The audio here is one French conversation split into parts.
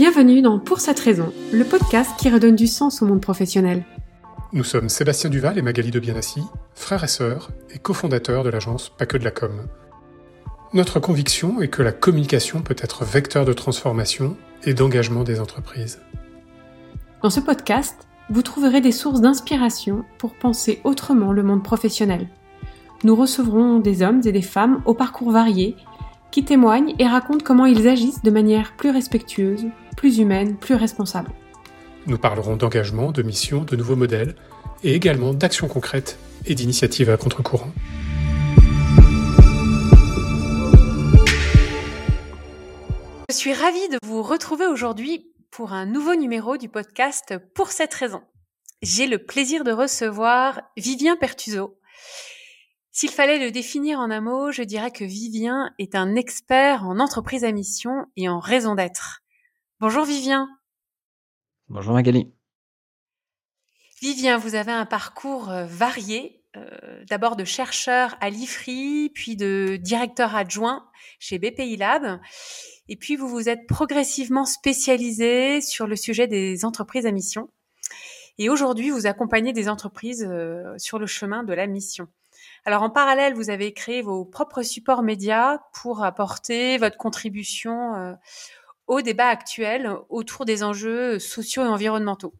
Bienvenue dans Pour cette raison, le podcast qui redonne du sens au monde professionnel. Nous sommes Sébastien Duval et Magali de Bienassi, frères et sœurs et cofondateurs de l'agence Pas que de la com. Notre conviction est que la communication peut être vecteur de transformation et d'engagement des entreprises. Dans ce podcast, vous trouverez des sources d'inspiration pour penser autrement le monde professionnel. Nous recevrons des hommes et des femmes au parcours varié qui témoignent et racontent comment ils agissent de manière plus respectueuse, plus humaine, plus responsable. Nous parlerons d'engagement, de mission, de nouveaux modèles et également d'actions concrètes et d'initiatives à contre-courant. Je suis ravie de vous retrouver aujourd'hui pour un nouveau numéro du podcast Pour cette raison. J'ai le plaisir de recevoir Vivien Pertuso. S'il fallait le définir en un mot, je dirais que Vivien est un expert en entreprise à mission et en raison d'être. Bonjour Vivien. Bonjour Magali. Vivien, vous avez un parcours euh, varié, euh, d'abord de chercheur à l'IFRI, puis de directeur adjoint chez BPI Lab, et puis vous vous êtes progressivement spécialisé sur le sujet des entreprises à mission. Et aujourd'hui, vous accompagnez des entreprises euh, sur le chemin de la mission. Alors en parallèle, vous avez créé vos propres supports médias pour apporter votre contribution au débat actuel autour des enjeux sociaux et environnementaux.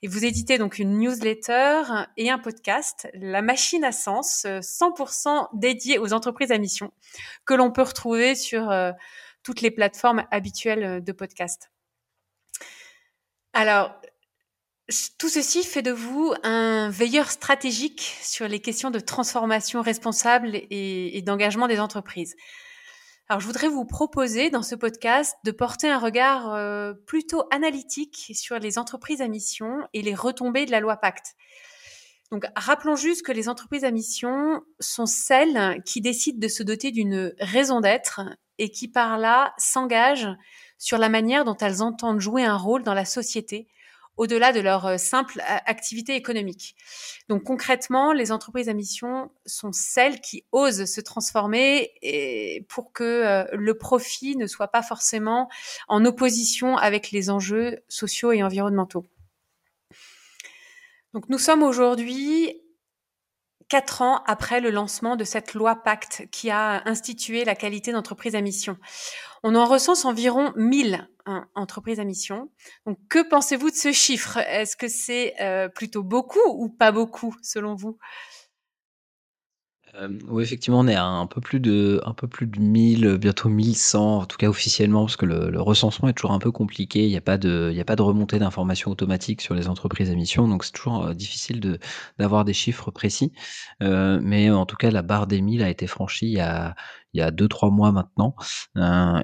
Et vous éditez donc une newsletter et un podcast, La Machine à Sens, 100% dédié aux entreprises à mission, que l'on peut retrouver sur euh, toutes les plateformes habituelles de podcast. Alors, tout ceci fait de vous un veilleur stratégique sur les questions de transformation responsable et d'engagement des entreprises. Alors, je voudrais vous proposer dans ce podcast de porter un regard euh, plutôt analytique sur les entreprises à mission et les retombées de la loi Pacte. Donc, rappelons juste que les entreprises à mission sont celles qui décident de se doter d'une raison d'être et qui, par là, s'engagent sur la manière dont elles entendent jouer un rôle dans la société au-delà de leur euh, simple activité économique. Donc concrètement, les entreprises à mission sont celles qui osent se transformer et pour que euh, le profit ne soit pas forcément en opposition avec les enjeux sociaux et environnementaux. Donc nous sommes aujourd'hui quatre ans après le lancement de cette loi Pacte qui a institué la qualité d'entreprise à mission. On en recense environ 1000 hein, entreprises à mission. Donc, que pensez-vous de ce chiffre? Est-ce que c'est euh, plutôt beaucoup ou pas beaucoup, selon vous? Euh, oui, effectivement, on est à un peu plus de un peu plus de 1000, bientôt 1100, en tout cas officiellement, parce que le recensement est toujours un peu compliqué. Il n'y a pas de a pas de remontée d'informations automatique sur les entreprises à mission, donc c'est toujours, euh, difficile de d'avoir des chiffres précis. Euh, mais en tout cas, la barre des 1000 a été franchie il y a il y a 2-3 mois maintenant,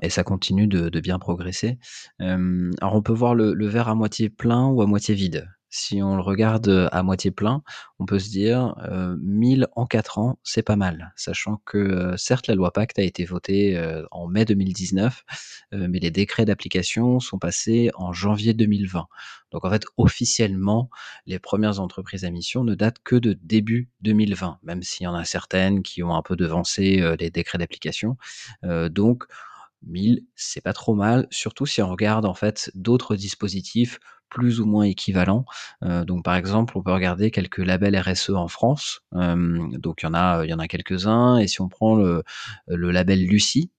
et ça continue de bien progresser. alors on peut voir le verre à moitié plein ou à moitié vide. Si on le regarde à moitié plein, on peut se dire euh, 1000 en 4 ans, c'est pas mal. Sachant que certes la loi Pacte a été votée en mai 2019, mais les décrets d'application sont passés en janvier 2020. Donc en fait officiellement, les premières entreprises à mission ne datent que de début 2020, même s'il y en a certaines qui ont un peu devancé les décrets d'application. donc 1000, c'est pas trop mal, surtout si on regarde en fait d'autres dispositifs plus ou moins équivalents. Euh, donc par exemple, on peut regarder quelques labels RSE en France. Euh, donc il y en a, il y en a quelques-uns. Et si on prend le, le label Lucie,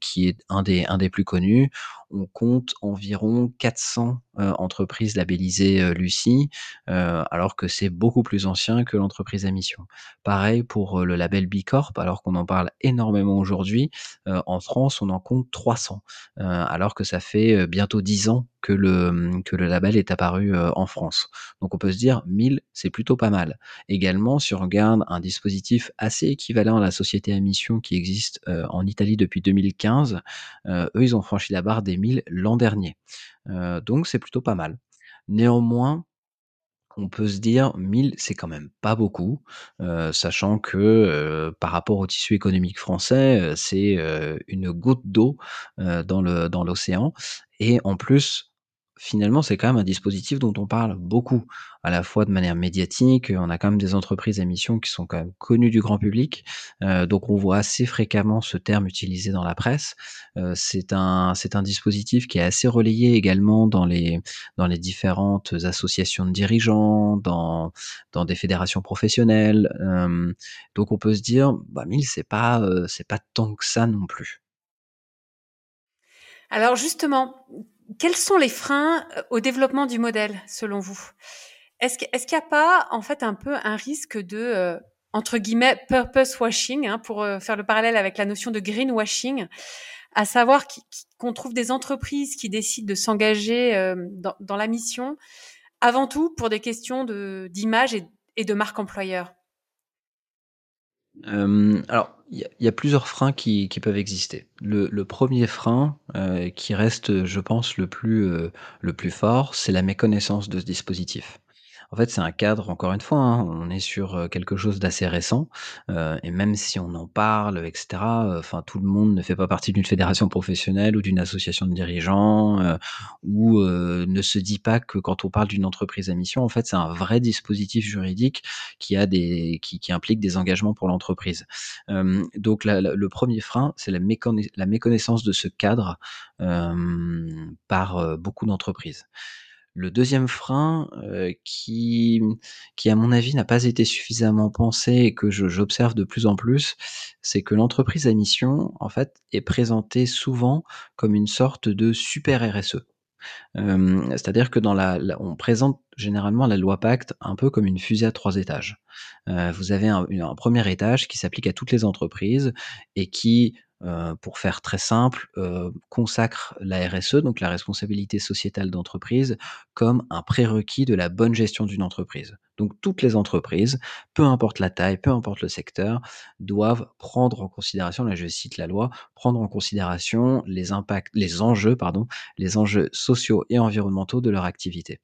qui est un des, un des plus connus. On compte environ 400 euh, entreprises labellisées Lucie, alors que c'est beaucoup plus ancien que l'entreprise à mission. Pareil pour le label Bicorp, alors qu'on en parle énormément aujourd'hui. en France, on en compte 300, alors que ça fait bientôt 10 ans que le, que le label est apparu en France. Donc on peut se dire 1000, c'est plutôt pas mal. Également, si on regarde un dispositif assez équivalent à la société à mission qui existe en Italie depuis 2015. eux, ils ont franchi la barre des 1000 l'an dernier. donc c'est plutôt pas mal. Néanmoins, on peut se dire 1000, c'est quand même pas beaucoup, sachant que par rapport au tissu économique français, c'est une goutte d'eau dans l'océan. Et en plus, finalement, c'est quand même un dispositif dont on parle beaucoup, à la fois de manière médiatique, on a quand même des entreprises à mission qui sont quand même connues du grand public, Euh, donc on voit assez fréquemment ce terme utilisé dans la presse. Euh, c'est un dispositif qui est assez relayé également dans les différentes associations de dirigeants, dans des fédérations professionnelles. Euh, donc on peut se dire, bah 1000 c'est pas c'est pas tant que ça non plus. Alors justement, quels sont les freins au développement du modèle selon vous? Est-ce qu'il n'y a pas en fait un peu un risque de entre guillemets purpose washing, hein, pour euh, faire le parallèle avec la notion de greenwashing, à savoir qu'on trouve des entreprises qui décident de s'engager euh, dans, la mission avant tout pour des questions d'image et, de marque employeur? Euh, alors, il y, a plusieurs freins qui, peuvent exister. Le, premier frein, qui reste, je pense, plus, le plus fort, c'est la méconnaissance de ce dispositif. En fait, c'est un cadre, encore une fois, hein, on est sur quelque chose d'assez récent, euh, et même si on en parle, etc., enfin, tout le monde ne fait pas partie d'une fédération professionnelle ou d'une association de dirigeants, euh, ou ne se dit pas que quand on parle d'une entreprise à mission, en fait, c'est un vrai dispositif juridique qui a des, qui, implique des engagements pour l'entreprise. donc, le premier frein, c'est la, méconnaissance de ce cadre par beaucoup d'entreprises. Le deuxième frein, euh, qui qui à mon avis n'a pas été suffisamment pensé et que j'observe de plus en plus, c'est que l'entreprise à mission, en fait, est présentée souvent comme une sorte de super RSE. c'est-à-dire que dans la on présente généralement la loi Pacte un peu comme une fusée à trois étages. Euh, vous avez un 1 étage qui s'applique à toutes les entreprises et qui euh, pour faire très simple, euh, consacre la RSE, donc la responsabilité sociétale d'entreprise, comme un prérequis de la bonne gestion d'une entreprise. Donc toutes les entreprises, peu importe la taille, peu importe le secteur, doivent prendre en considération, là je cite la loi, prendre en considération les impacts, les enjeux, pardon, les enjeux sociaux et environnementaux de leur activité.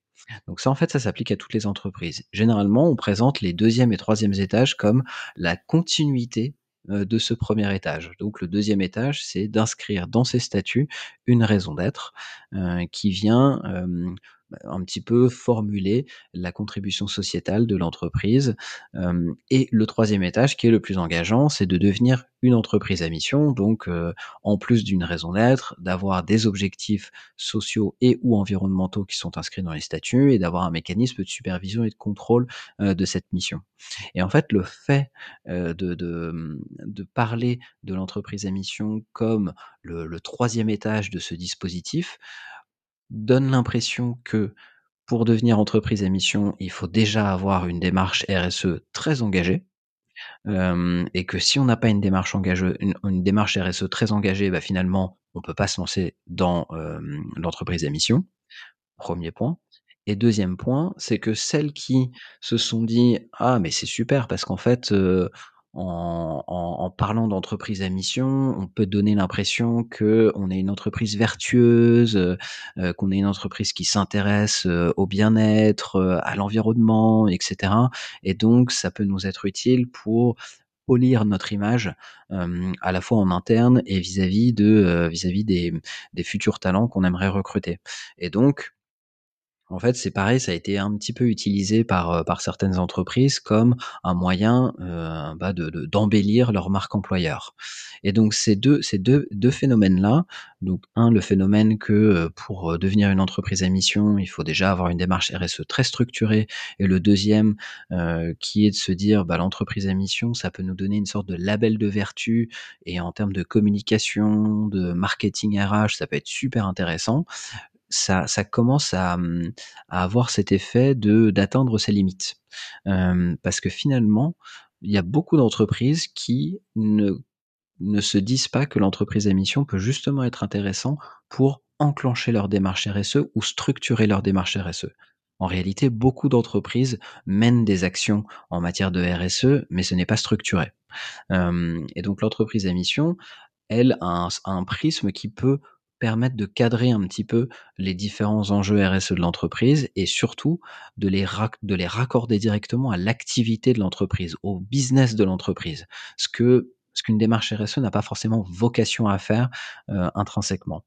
Donc ça, en fait, ça s'applique à toutes les entreprises. Généralement, on présente les deuxième et troisième étages comme la continuité de ce premier étage. Donc le deuxième étage, c'est d'inscrire dans ces statuts une raison d'être euh, qui vient euh, un petit peu formuler la contribution sociétale de l'entreprise. Euh, et le troisième étage, qui est le plus engageant, c'est de devenir une entreprise à mission, donc euh, en plus d'une raison d'être, d'avoir des objectifs sociaux et ou environnementaux qui sont inscrits dans les statuts et d'avoir un mécanisme de supervision et de contrôle euh, de cette mission. Et en fait, le fait de, de, parler de l'entreprise à mission comme le troisième étage de ce dispositif, donne l'impression que pour devenir entreprise à mission, il faut déjà avoir une démarche RSE très engagée. et que si on n'a pas une démarche engagée, une, démarche RSE très engagée, bah finalement, on peut pas se lancer dans l'entreprise à mission. Premier point. Et deuxième point, c'est que celles qui se sont dit ah mais c'est super parce qu'en fait en, en, parlant d'entreprise à mission, on peut donner l'impression que on est une entreprise vertueuse, euh, qu'on est une entreprise qui s'intéresse euh, au bien-être, euh, à l'environnement, etc. Et donc, ça peut nous être utile pour polir notre image à la fois en interne et vis-à-vis de vis-à-vis des, des futurs talents qu'on aimerait recruter. Et donc, en fait, c'est pareil, ça a été un petit peu utilisé par, euh, par certaines entreprises comme un moyen euh, bah de, d'embellir leur marque employeur. Et donc ces deux, ces deux, deux phénomènes-là, donc un, le phénomène que euh, pour devenir une entreprise à mission, il faut déjà avoir une démarche RSE très structurée, et le deuxième, qui est de se dire, bah, l'entreprise à mission, ça peut nous donner une sorte de label de vertu, et en termes de communication, de marketing RH, ça peut être super intéressant ça, commence à, mmh, à, avoir cet effet de d'atteindre ses limites. parce que finalement, il y a beaucoup d'entreprises qui ne, ne se disent pas que l'entreprise à mission peut justement être intéressant pour enclencher leur démarche RSE ou structurer leur démarche RSE. En réalité, beaucoup d'entreprises mènent des actions en matière de RSE, mais ce n'est pas structuré. et donc l'entreprise à mission, elle, a un prisme qui peut permettre de cadrer un petit peu les différents enjeux RSE de l'entreprise et surtout de les, de les raccorder directement à l'activité de l'entreprise, au business de l'entreprise. Ce qu'une démarche RSE n'a pas forcément vocation à faire euh, intrinsèquement.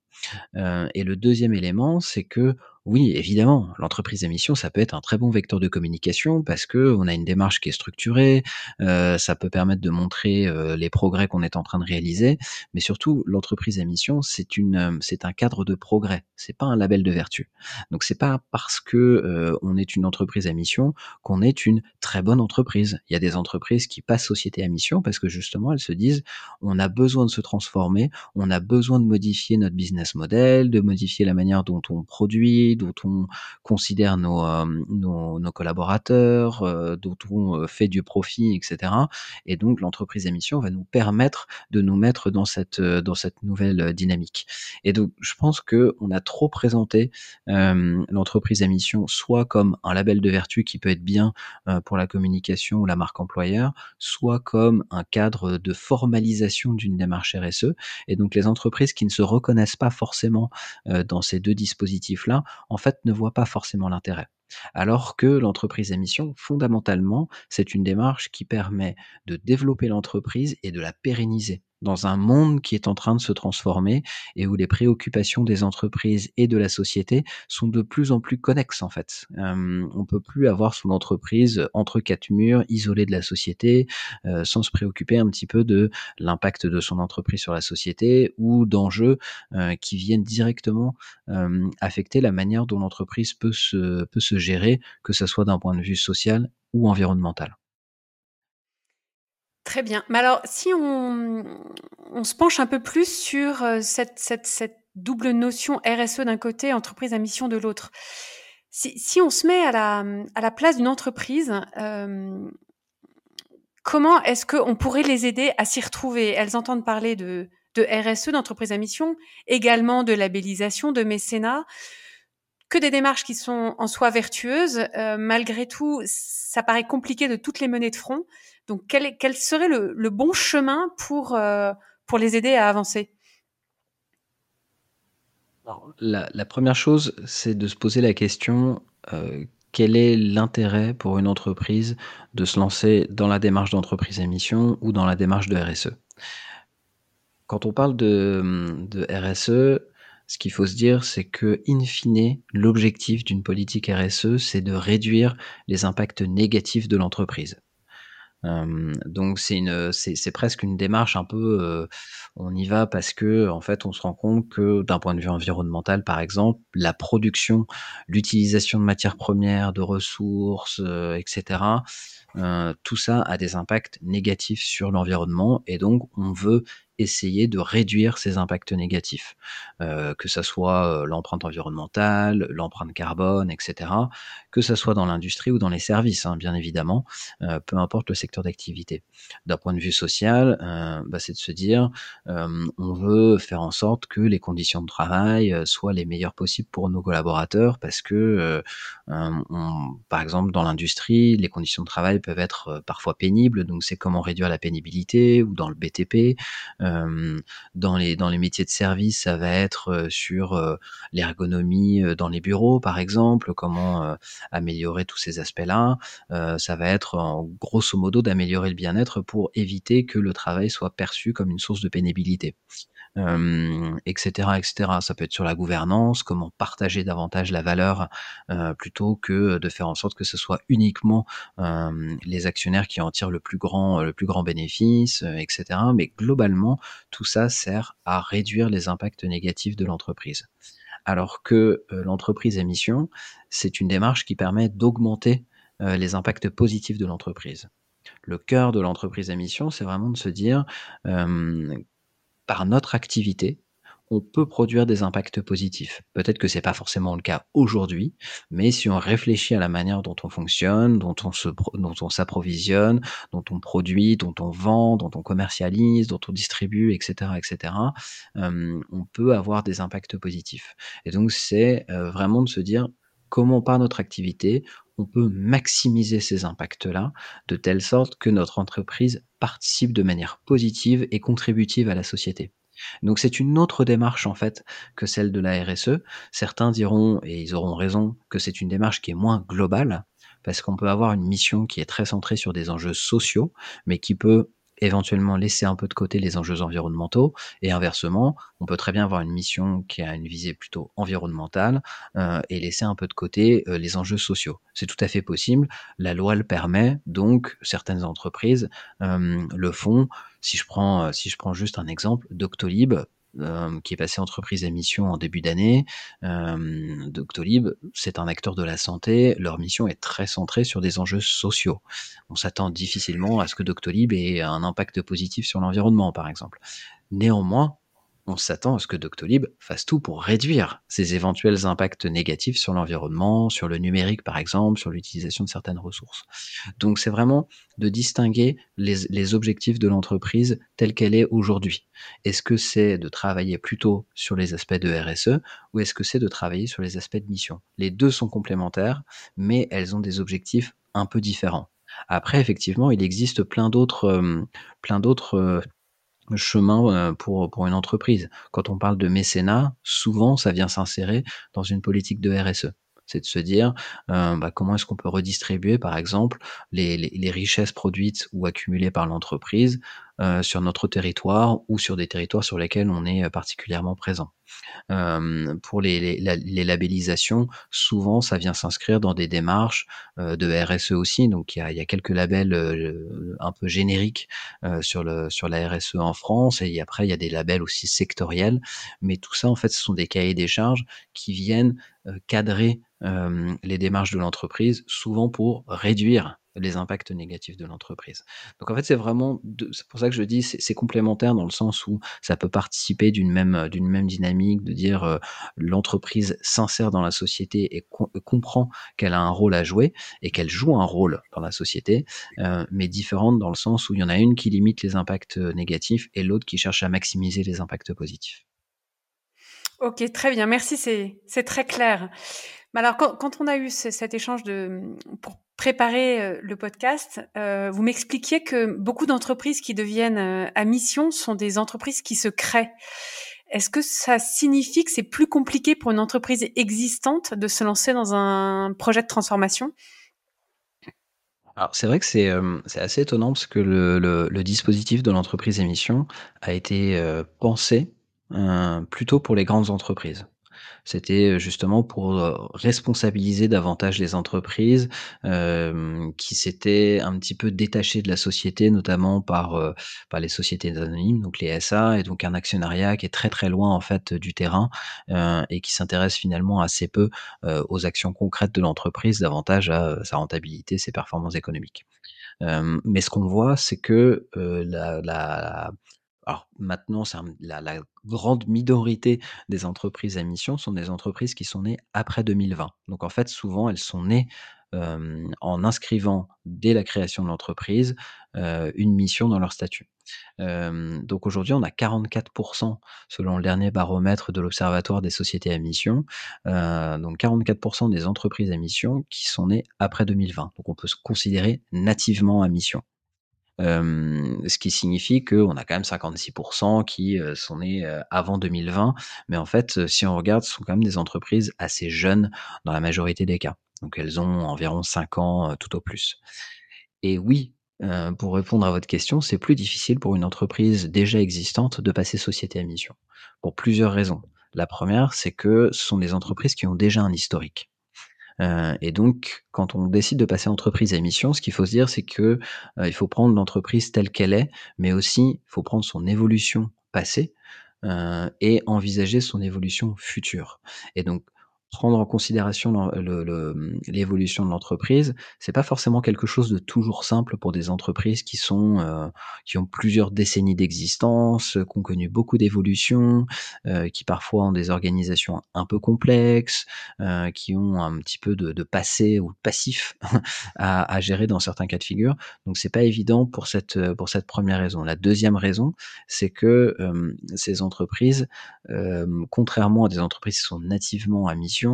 Euh, et le deuxième élément, c'est que Oui, évidemment, l'entreprise à mission, ça peut être un très bon vecteur de communication parce qu'on a une démarche qui est structurée, heu, ça peut permettre de montrer, heu, les progrès qu'on est en train de réaliser, mais surtout l'entreprise à mission, heu, c'est un cadre de progrès, c'est pas un label de vertu. Donc c'est pas parce que, on est une entreprise à mission qu'on est une très bonne entreprise. Il y a des entreprises qui passent société à mission parce que justement elles se disent: «On a besoin de se transformer, on a besoin de modifier notre business model, de modifier la manière dont on produit, dont on considère nos, euh, nos, collaborateurs, euh, dont on euh, fait du profit, etc. Et donc l'entreprise à mission va nous permettre de nous mettre dans cette, dans cette nouvelle dynamique. Et donc je pense que on a trop présenté l'entreprise à mission soit comme un label de vertu qui peut être bien pour la communication ou la marque employeur, soit comme un cadre de formalisation d'une démarche RSE. Et donc les entreprises qui ne se reconnaissent pas forcément dans ces deux dispositifs-là en fait, ne voient pas forcément l'intérêt. Alors que l'entreprise à mission, fondamentalement, c'est une démarche qui permet de développer l'entreprise et de la pérenniser dans un monde qui est en train de se transformer et où les préoccupations des entreprises et de la société sont de plus en plus connexes en fait. Euh, on peut plus avoir son entreprise entre quatre murs, isolée de la société, euh, sans se préoccuper un petit peu de l'impact de son entreprise sur la société ou d'enjeux euh, qui viennent directement euh, affecter la manière dont l'entreprise peut se, peut se gérer, que ce soit d'un point de vue social ou environnemental. Très bien. Mais alors, si on, on se penche un peu plus sur euh, cette, cette, cette double notion RSE d'un côté, entreprise à mission de l'autre, si, si, on se met à la, à la place d'une entreprise, euh, comment est-ce qu'on pourrait les aider à s'y retrouver? Elles entendent parler de, de RSE, d'entreprise à mission, également de labellisation, de mécénat que des démarches qui sont en soi vertueuses. Euh, malgré tout, ça paraît compliqué de toutes les mener de front. Donc, quel, serait le, bon chemin pour, euh, pour les aider à avancer? La, la, première chose, c'est de se poser la question euh, quel est l'intérêt pour une entreprise de se lancer dans la démarche d'entreprise à mission ou dans la démarche de RSE Quand on parle de, de RSE, ce qu'il faut se dire, c'est que, in fine, l'objectif d'une politique RSE, c'est de réduire les impacts négatifs de l'entreprise. Donc c'est une, c'est presque une démarche un peu, on y va parce que en fait on se rend compte que d'un point de vue environnemental par exemple, la production, l'utilisation de matières premières, de ressources, etc. tout ça a des impacts négatifs sur l'environnement et donc on veut essayer de réduire ces impacts négatifs, que ça soit l'empreinte environnementale, l'empreinte carbone, etc., que ça soit dans l'industrie ou dans les services, hein, bien évidemment, euh, peu importe le secteur d'activité. D'un point de vue social, euh, bah, c'est de se dire, euh, on veut faire en sorte que les conditions de travail euh, soient les meilleures possibles pour nos collaborateurs, parce que, on, par exemple, dans l'industrie, les conditions de travail peuvent être parfois pénibles, donc c'est comment réduire la pénibilité, ou dans le BTP, euh, dans les dans les métiers de service, ça va être euh, sur euh, l'ergonomie dans les bureaux, par exemple, comment améliorer tous ces aspects-là. ça va être en grosso modo d'améliorer le bien-être pour éviter que le travail soit perçu comme une source de pénibilité euh, etc., etc. Ça peut être sur la gouvernance, comment partager davantage la valeur euh, plutôt que de faire en sorte que ce soit uniquement euh, les actionnaires qui en tirent le plus grand, le plus grand bénéfice, euh, etc. Mais globalement, tout ça sert à réduire les impacts négatifs de l'entreprise. Alors que euh, l'entreprise à mission, c'est une démarche qui permet d'augmenter euh, les impacts positifs de l'entreprise. Le cœur de l'entreprise à mission, c'est vraiment de se dire euh, par notre activité, on peut produire des impacts positifs. Peut-être que c'est pas forcément le cas aujourd'hui, mais si on réfléchit à la manière dont on fonctionne, dont on s'approvisionne, dont on produit, dont on vend, dont on commercialise, dont on distribue, etc., etc., euh, on peut avoir des impacts positifs. Et donc c'est vraiment de se dire comment par notre activité on peut maximiser ces impacts-là de telle sorte que notre entreprise participe de manière positive et contributive à la société. Donc c'est une autre démarche en fait que celle de la RSE. Certains diront, et ils auront raison, que c'est une démarche qui est moins globale, parce qu'on peut avoir une mission qui est très centrée sur des enjeux sociaux, mais qui peut éventuellement laisser un peu de côté les enjeux environnementaux et inversement, on peut très bien avoir une mission qui a une visée plutôt environnementale euh, et laisser un peu de côté euh, les enjeux sociaux. C'est tout à fait possible. La loi le permet, donc certaines entreprises euh, le font. Si je prends, si je prends juste un exemple, Doctolib euh, qui est passé entreprise à mission en début d'année. Euh, Doctolib, c'est un acteur de la santé. Leur mission est très centrée sur des enjeux sociaux. On s'attend difficilement à ce que Doctolib ait un impact positif sur l'environnement, par exemple. Néanmoins, on s'attend à ce que Doctolib fasse tout pour réduire ses éventuels impacts négatifs sur l'environnement, sur le numérique par exemple, sur l'utilisation de certaines ressources. Donc c'est vraiment de distinguer les, objectifs de l'entreprise telle qu'elle est aujourd'hui. Est-ce que c'est de travailler plutôt sur les aspects de RSE ou est-ce que c'est de travailler sur les aspects de mission? Les deux sont complémentaires, mais elles ont des objectifs un peu différents. Après, effectivement, il existe plein d'autres, euh, plein d'autres euh, chemin euh, pour, pour une entreprise. Quand on parle de mécénat, souvent ça vient s'insérer dans une politique de RSE. C'est de se dire euh, bah, comment est-ce qu'on peut redistribuer, par exemple, les, les, les richesses produites ou accumulées par l'entreprise euh, sur notre territoire ou sur des territoires sur lesquels on est particulièrement présent. Euh, pour les, labellisations, souvent ça vient s'inscrire dans des démarches euh, de RSE aussi. Donc il y a, quelques labels euh, un peu génériques euh, sur la RSE en France et après il y a des labels aussi sectoriels. Mais tout ça en fait ce sont des cahiers des charges qui viennent cadrer les démarches de l'entreprise, souvent pour réduire les impacts négatifs de l'entreprise. Donc en fait, c'est vraiment, c'est pour ça que je dis, c'est complémentaire dans le sens où ça peut participer d'une même, d'une même dynamique, de dire euh, l'entreprise s'insère dans la société et comprend qu'elle a un rôle à jouer et qu'elle joue un rôle dans la société, euh, mais différente dans le sens où il y en a une qui limite les impacts négatifs et l'autre qui cherche à maximiser les impacts positifs. Ok, très bien, merci, c'est très clair. Mais alors, quand, quand, on a eu cet échange de, pour préparer euh, le podcast, euh, vous m'expliquiez que beaucoup d'entreprises qui deviennent euh, à mission sont des entreprises qui se créent. Est-ce que ça signifie que c'est plus compliqué pour une entreprise existante de se lancer dans un projet de transformation? Alors c'est vrai que c'est assez étonnant parce que le, le, le dispositif de l'entreprise émission a été pensé plutôt pour les grandes entreprises. C'était euh, justement pour euh, responsabiliser davantage les entreprises euh, qui s'étaient un petit peu détachées de la société, notamment par, par les sociétés anonymes, donc les SA, et donc un actionnariat qui est très très loin en fait du terrain et qui s'intéresse finalement assez peu aux actions concrètes de l'entreprise, davantage à sa rentabilité, ses performances économiques. mais ce qu'on voit, c'est que la, la, alors maintenant, la, grande minorité des entreprises à mission sont des entreprises qui sont nées après 2020. Donc en fait, souvent, elles sont nées euh, en inscrivant dès la création de l'entreprise euh, une mission dans leur statut. Euh, donc aujourd'hui, on a 44% selon le dernier baromètre de l'Observatoire des sociétés à mission, donc 44% des entreprises à mission qui sont nées après 2020. Donc on peut se considérer nativement à mission ce qui signifie qu'on a quand même 56% qui sont nés avant 2020. Mais en fait, si on regarde, ce sont quand même des entreprises assez jeunes dans la majorité des cas. Donc elles ont environ 5 ans tout au plus. Et oui, pour répondre à votre question, c'est plus difficile pour une entreprise déjà existante de passer société à mission. Pour plusieurs raisons. La première, c'est que ce sont des entreprises qui ont déjà un historique. Euh, et donc, quand on décide de passer entreprise à mission, ce qu'il faut se dire, c'est que euh, il faut prendre l'entreprise telle qu'elle est, mais aussi il faut prendre son évolution passée euh, et envisager son évolution future. Et donc, prendre en considération l'évolution de l'entreprise, c'est pas forcément quelque chose de toujours simple pour des entreprises qui sont euh, qui ont plusieurs décennies d'existence, qui ont connu beaucoup d'évolutions, euh, qui parfois ont des organisations un peu complexes, euh, qui ont un petit peu de, de passé ou de passif à, à, gérer dans certains cas de figure. Donc c'est pas évident pour cette pour cette première raison. La deuxième raison, c'est que ces entreprises, contrairement à des entreprises qui sont nativement à mission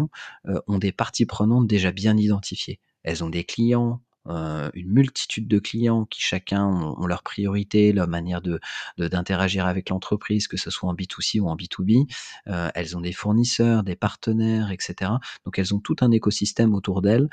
euh, ont des parties prenantes déjà bien identifiées. Elles ont des clients, une multitude de clients qui chacun ont, leurs priorités, leur manière d'interagir avec l'entreprise, que ce soit en B2C ou en B2B. elles ont des fournisseurs, des partenaires, etc. Donc elles ont tout un écosystème autour d'elles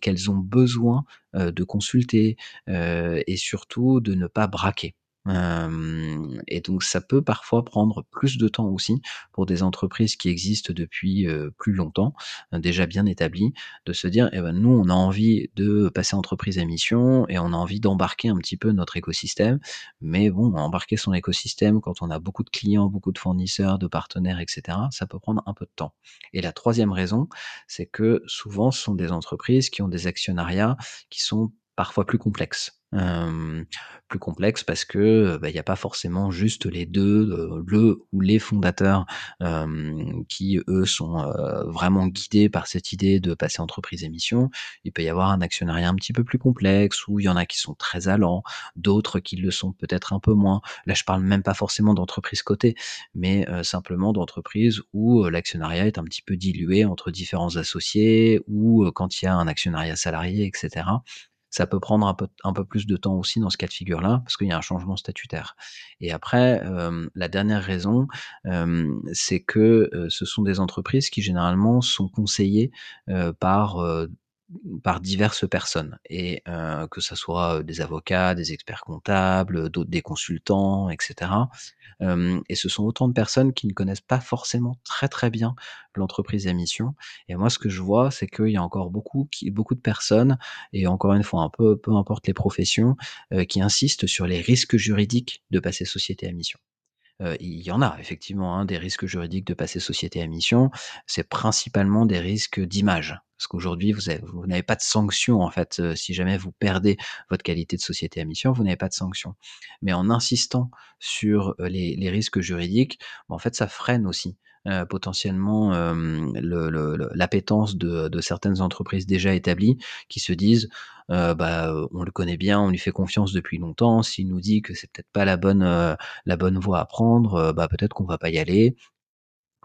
qu'elles ont besoin de consulter et surtout de ne pas braquer et donc ça peut parfois prendre plus de temps aussi pour des entreprises qui existent depuis plus longtemps, déjà bien établies, de se dire eh ben nous on a envie de passer entreprise à mission et on a envie d'embarquer un petit peu notre écosystème, mais bon embarquer son écosystème quand on a beaucoup de clients, beaucoup de fournisseurs, de partenaires, etc. Ça peut prendre un peu de temps. Et la troisième raison, c'est que souvent ce sont des entreprises qui ont des actionnariats qui sont parfois plus complexes plus complexe parce que bah, il n'y a pas forcément juste les deux, le ou les fondateurs qui eux sont vraiment guidés par cette idée de passer entreprise émission. Il peut y avoir un actionnariat un petit peu plus complexe où il y en a qui sont très allants, d'autres qui le sont peut-être un peu moins. Là, je parle même pas forcément d'entreprise cotée, mais simplement d'entreprise où l'actionnariat est un petit peu dilué entre différents associés ou quand il y a un actionnariat salarié, etc ça peut prendre un peu, plus de temps aussi dans ce cas de figure-là, parce qu'il y a un changement statutaire. Et après, la dernière raison, c'est que ce sont des entreprises qui généralement sont conseillées par par diverses personnes et que ce soit des avocats, des experts comptables, d'autres des consultants, etc. et ce sont autant de personnes qui ne connaissent pas forcément très très bien l'entreprise à mission. Et moi, ce que je vois, c'est qu'il y a encore beaucoup, qui, beaucoup de personnes et encore une fois, un peu, peu importe les professions, qui insistent sur les risques juridiques de passer société à mission. Il y en a effectivement hein, des risques juridiques de passer société à mission. C'est principalement des risques d'image. Parce qu'aujourd'hui, vous, vous n'avez pas de sanction, en fait. Si jamais vous perdez votre qualité de société à mission, vous n'avez pas de sanction. Mais en insistant sur les, les risques juridiques, en fait, ça freine aussi euh, potentiellement l'appétence de, certaines entreprises déjà établies qui se disent euh, bah, on le connaît bien, on lui fait confiance depuis longtemps. S'il nous dit que c'est peut-être pas la bonne voie à prendre, bah peut-être qu'on va pas y aller.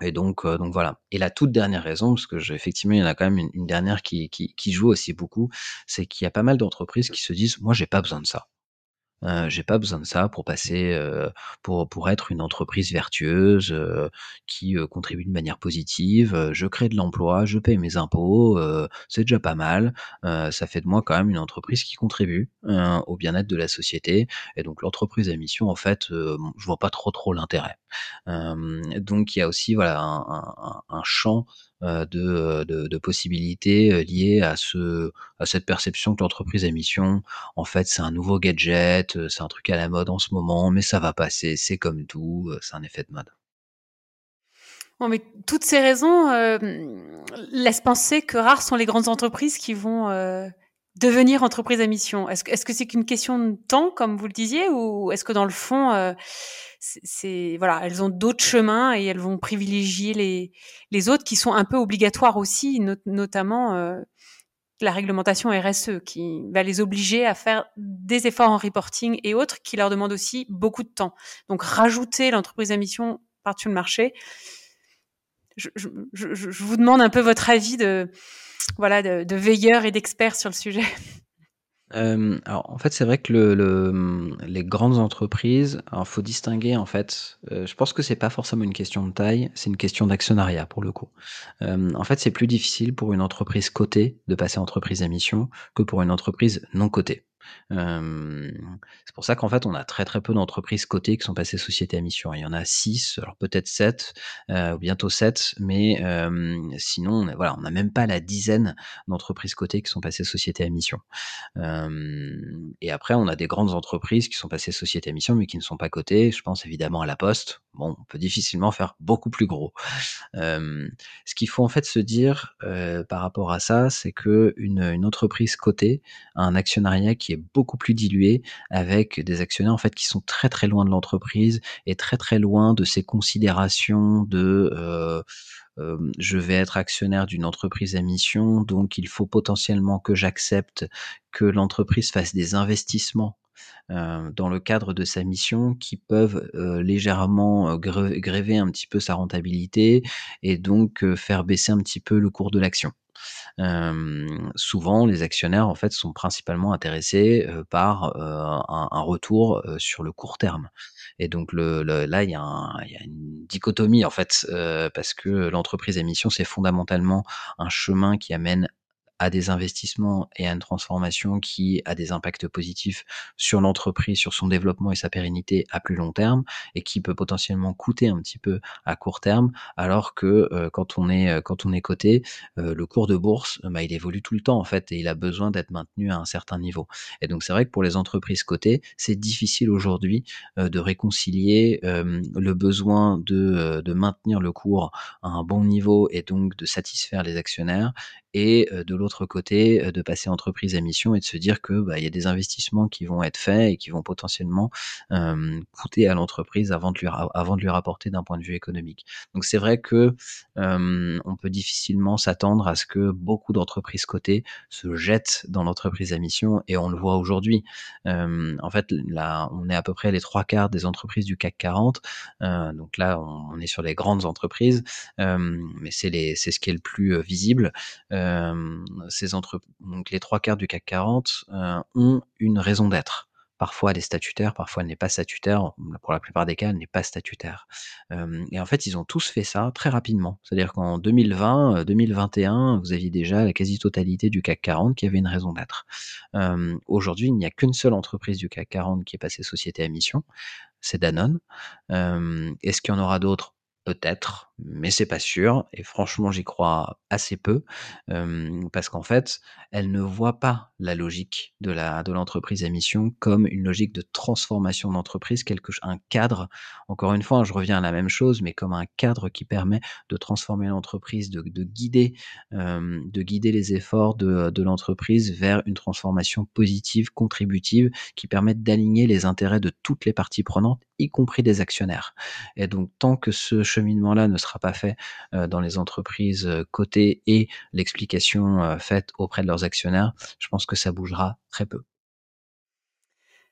Et donc, euh, donc voilà. Et la toute dernière raison, parce que je, effectivement, il y en a quand même une, dernière qui, qui, qui, joue aussi beaucoup, c'est qu'il y a pas mal d'entreprises qui se disent, moi, j'ai pas besoin de ça. Euh, j'ai pas besoin de ça pour passer, euh, pour pour être une entreprise vertueuse euh, qui contribue de manière positive. je crée de l'emploi, je paye mes impôts, c'est déjà pas mal. ça fait de moi quand même une entreprise qui contribue au bien-être de la société. Et donc l'entreprise à mission, en fait, je vois pas trop trop l'intérêt. donc il y a aussi voilà un, un, un champ euh, de, de, de, possibilités euh, liées à, ce, à cette perception que l'entreprise à mission, en fait, c'est un nouveau gadget, euh, c'est un truc à la mode en ce moment, mais ça va passer, c'est comme tout, c'est un effet de mode. Bon, mais toutes ces raisons euh, laissent penser que rares sont les grandes entreprises qui vont euh, devenir entreprises à mission? Est-ce est -ce que c'est qu'une question de temps, comme vous le disiez, ou est-ce que dans le fond, euh, c'est voilà, elles ont d'autres chemins et elles vont privilégier les les autres qui sont un peu obligatoires aussi, notamment euh, la réglementation RSE qui va les obliger à faire des efforts en reporting et autres qui leur demandent aussi beaucoup de temps. Donc rajouter l'entreprise à mission par-dessus le marché. Je, je, je, vous demande un peu votre avis de voilà de, veilleurs et d'experts sur le sujet. alors en fait, c'est vrai que le le, les grandes entreprises, alors faut distinguer en fait, je pense que c'est pas forcément une question de taille, c'est une question d'actionnariat pour le coup. en fait, c'est plus difficile pour une entreprise cotée de passer entreprise à mission que pour une entreprise non cotée c'est pour ça qu'en fait, on a très très peu d'entreprises cotées qui sont passées société à mission. Il y en a 6, alors peut-être 7, euh, bientôt 7, mais sinon, on voilà, on n'a même pas la dizaine d'entreprises cotées qui sont passées société à mission. et après, on a des grandes entreprises qui sont passées société à mission, mais qui ne sont pas cotées. Je pense évidemment à la Poste. Bon, on peut difficilement faire beaucoup plus gros. ce qu'il faut en fait se dire par rapport à ça, c'est que une, une entreprise cotée a un actionnariat qui est beaucoup plus dilué avec des actionnaires en fait qui sont très très loin de l'entreprise et très très loin de ces considérations de euh, euh, je vais être actionnaire d'une entreprise à mission, donc il faut potentiellement que j'accepte que l'entreprise fasse des investissements euh, dans le cadre de sa mission qui peuvent légèrement gréver un petit peu sa rentabilité et donc faire baisser un petit peu le cours de l'action. Souvent les actionnaires en fait sont principalement intéressés par un, retour sur le court terme. Et donc là, il y, a il y, a une dichotomie en fait, parce que l'entreprise émission, c'est fondamentalement un chemin qui amène à des investissements et à une transformation qui a des impacts positifs sur l'entreprise, sur son développement et sa pérennité à plus long terme, et qui peut potentiellement coûter un petit peu à court terme, alors que euh, quand on est euh, quand on est coté, euh, le cours de bourse, bah, il évolue tout le temps en fait, et il a besoin d'être maintenu à un certain niveau. Et donc c'est vrai que pour les entreprises cotées, c'est difficile aujourd'hui de réconcilier le besoin de, de maintenir le cours à un bon niveau et donc de satisfaire les actionnaires et de l'autre côté de passer entreprise à mission et de se dire que bah, il y a des investissements qui vont être faits et qui vont potentiellement coûter à l'entreprise avant de lui avant de lui rapporter d'un point de vue économique. Donc c'est vrai que on peut difficilement s'attendre à ce que beaucoup d'entreprises cotées se jettent dans l'entreprise à mission et on le voit aujourd'hui. en fait là on est à peu près les trois quarts des entreprises du CAC 40. donc là on, est sur les grandes entreprises, mais c'est c'est ce qui est le plus visible. Euh, ces les trois quarts du CAC 40 euh, ont une raison d'être. Parfois elle est statutaire, parfois elle n'est pas statutaire. Pour la plupart des cas, elle n'est pas statutaire. Euh, et en fait, ils ont tous fait ça très rapidement. C'est-à-dire qu'en 2020, 2021, vous aviez déjà la quasi-totalité du CAC 40 qui avait une raison d'être. Aujourd'hui, il n'y a qu'une seule entreprise du CAC 40 qui est passée société à mission, c'est Danone. Est-ce qu'il y en aura d'autres? Peut-être, mais c'est pas sûr. Et franchement, j'y crois assez peu, parce qu'en fait, elle ne voit pas la logique de la de l'entreprise à mission comme une logique de transformation d'entreprise, quelque un cadre. Encore une fois, hein, je reviens à la même chose, mais comme un cadre qui permet de transformer l'entreprise, de, de guider, de guider les efforts de, de l'entreprise vers une transformation positive, contributive, qui permette d'aligner les intérêts de toutes les parties prenantes, y compris des actionnaires. Et donc, tant que ce cheminement-là ne sera pas fait dans les entreprises cotées et l'explication faite auprès de leurs actionnaires, je pense que ça bougera très peu.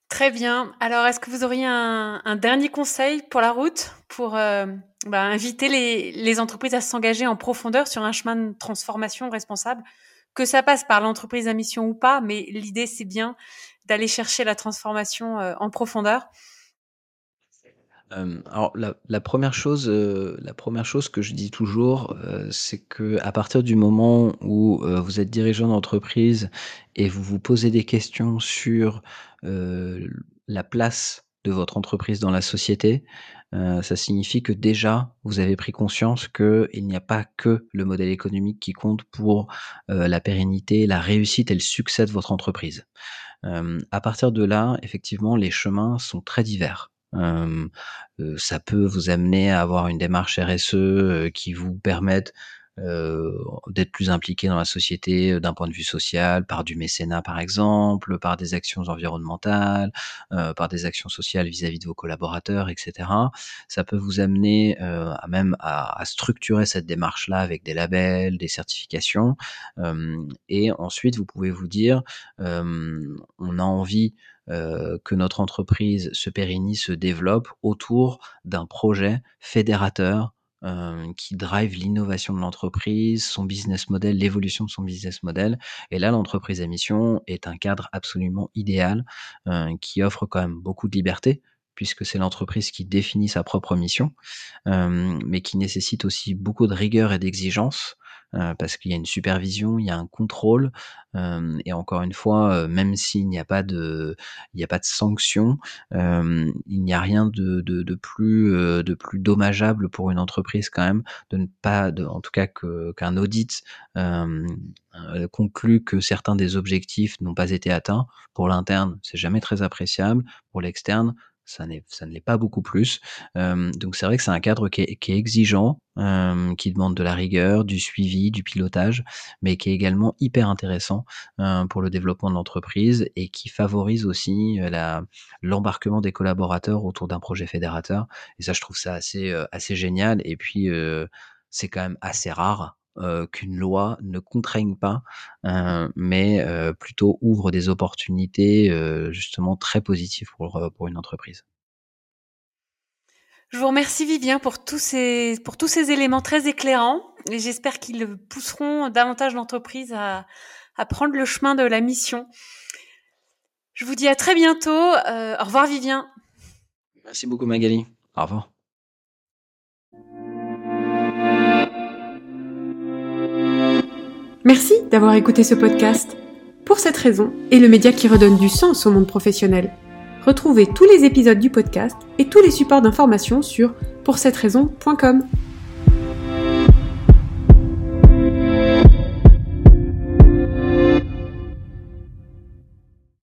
Très bien. Alors, est-ce que vous auriez un, dernier conseil pour la route, pour bah, inviter les, entreprises à s'engager en profondeur sur un chemin de transformation responsable, que ça passe par l'entreprise à mission ou pas, mais l'idée c'est bien d'aller chercher la transformation en profondeur alors la première chose, la première chose que je dis toujours, c'est que à partir du moment où, vous êtes dirigeant d'entreprise et vous vous posez des questions sur, la place de votre entreprise dans la société, ça signifie que déjà vous avez pris conscience qu'il n'y a pas que le modèle économique qui compte pour, la pérennité, la réussite et le succès de votre entreprise. à partir de là, effectivement, les chemins sont très divers ça peut vous amener à avoir une démarche RSE qui vous permette d'être plus impliqué dans la société d'un point de vue social, par du mécénat par exemple, par des actions environnementales, par des actions sociales vis-à-vis de vos collaborateurs, etc. Ça peut vous amener à même à, structurer cette démarche-là avec des labels, des certifications, et ensuite vous pouvez vous dire, on a envie euh, que notre entreprise se pérennise, se développe autour d'un projet fédérateur euh, qui drive l'innovation de l'entreprise, son business model, l'évolution de son business model. Et là, l'entreprise à mission est un cadre absolument idéal euh, qui offre quand même beaucoup de liberté puisque c'est l'entreprise qui définit sa propre mission, mais qui nécessite aussi beaucoup de rigueur et d'exigence euh, parce qu'il y a une supervision, il y a un contrôle, euh, et encore une fois, euh, même s'il n'y a pas de, il n'y a pas de sanction, il n'y a rien de, de, de plus, de plus dommageable pour une entreprise quand même de ne pas, de, en tout cas que qu'un audit conclut que certains des objectifs n'ont pas été atteints. Pour l'interne, c'est jamais très appréciable. Pour l'externe, ça, ça ne l'est pas beaucoup plus. donc c'est vrai que c'est un cadre qui est, qui est exigeant, qui demande de la rigueur, du suivi, du pilotage, mais qui est également hyper intéressant pour le développement de l'entreprise et qui favorise aussi l'embarquement des collaborateurs autour d'un projet fédérateur. Et ça, je trouve ça assez, assez génial. Et puis, c'est quand même assez rare qu'une loi ne contraigne pas, mais plutôt ouvre des opportunités justement très positives pour, pour une entreprise. Je vous remercie Vivien pour tous ces, pour tous ces éléments très éclairants et j'espère qu'ils pousseront davantage d'entreprises à, à prendre le chemin de la mission. Je vous dis à très bientôt. Euh, au revoir Vivien. Merci beaucoup Magali. Au revoir. Merci d'avoir écouté ce podcast. Pour cette raison, et le média qui redonne du sens au monde professionnel. Retrouvez tous les épisodes du podcast et tous les supports d'information sur pourcetteраison.com.